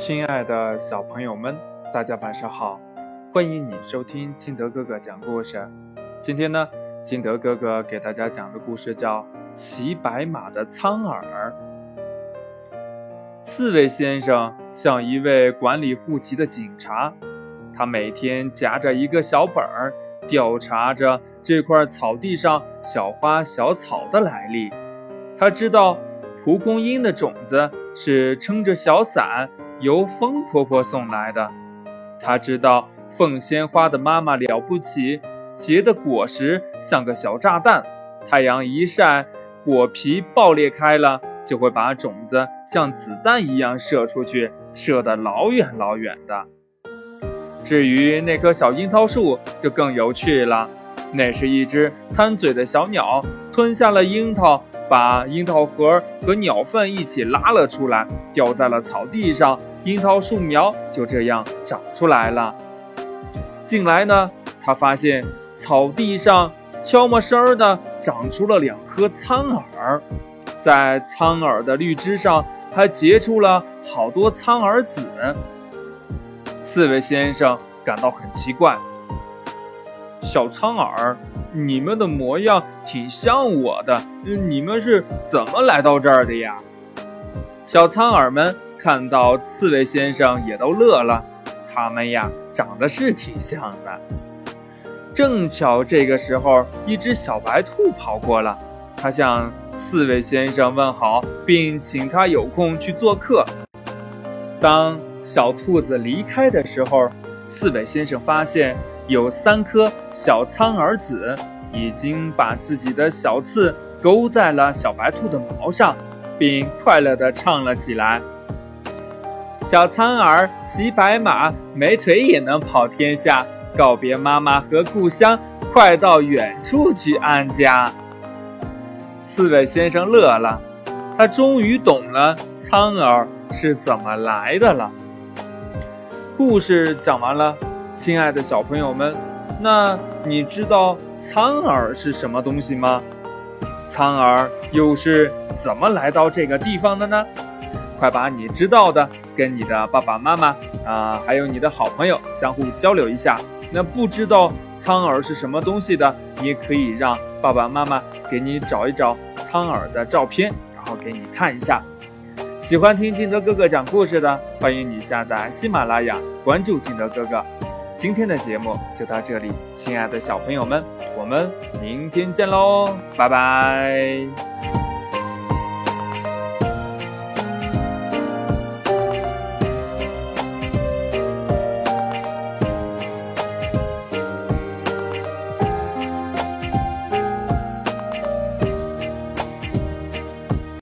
亲爱的小朋友们，大家晚上好！欢迎你收听金德哥哥讲故事。今天呢，金德哥哥给大家讲的故事叫《骑白马的苍耳》。刺猬先生像一位管理户籍的警察，他每天夹着一个小本儿，调查着这块草地上小花小草的来历。他知道蒲公英的种子是撑着小伞。由风婆婆送来的，她知道凤仙花的妈妈了不起，结的果实像个小炸弹，太阳一晒，果皮爆裂开了，就会把种子像子弹一样射出去，射得老远老远的。至于那棵小樱桃树，就更有趣了，那是一只贪嘴的小鸟，吞下了樱桃。把樱桃核和鸟粪一起拉了出来，掉在了草地上，樱桃树苗就这样长出来了。近来呢，他发现草地上悄没声儿的长出了两颗苍耳，在苍耳的绿枝上还结出了好多苍耳籽。刺猬先生感到很奇怪，小苍耳。你们的模样挺像我的，你们是怎么来到这儿的呀？小苍耳们看到刺猬先生也都乐了，他们呀长得是挺像的。正巧这个时候，一只小白兔跑过了，它向刺猬先生问好，并请他有空去做客。当小兔子离开的时候，刺猬先生发现。有三颗小苍耳籽已经把自己的小刺勾在了小白兔的毛上，并快乐地唱了起来：“小苍耳骑白马，没腿也能跑天下。告别妈妈和故乡，快到远处去安家。”刺猬先生乐了，他终于懂了苍耳是怎么来的了。故事讲完了。亲爱的小朋友们，那你知道苍耳是什么东西吗？苍耳又是怎么来到这个地方的呢？快把你知道的跟你的爸爸妈妈啊，还有你的好朋友相互交流一下。那不知道苍耳是什么东西的，你也可以让爸爸妈妈给你找一找苍耳的照片，然后给你看一下。喜欢听金德哥哥讲故事的，欢迎你下载喜马拉雅，关注金德哥哥。今天的节目就到这里，亲爱的小朋友们，我们明天见喽，拜拜。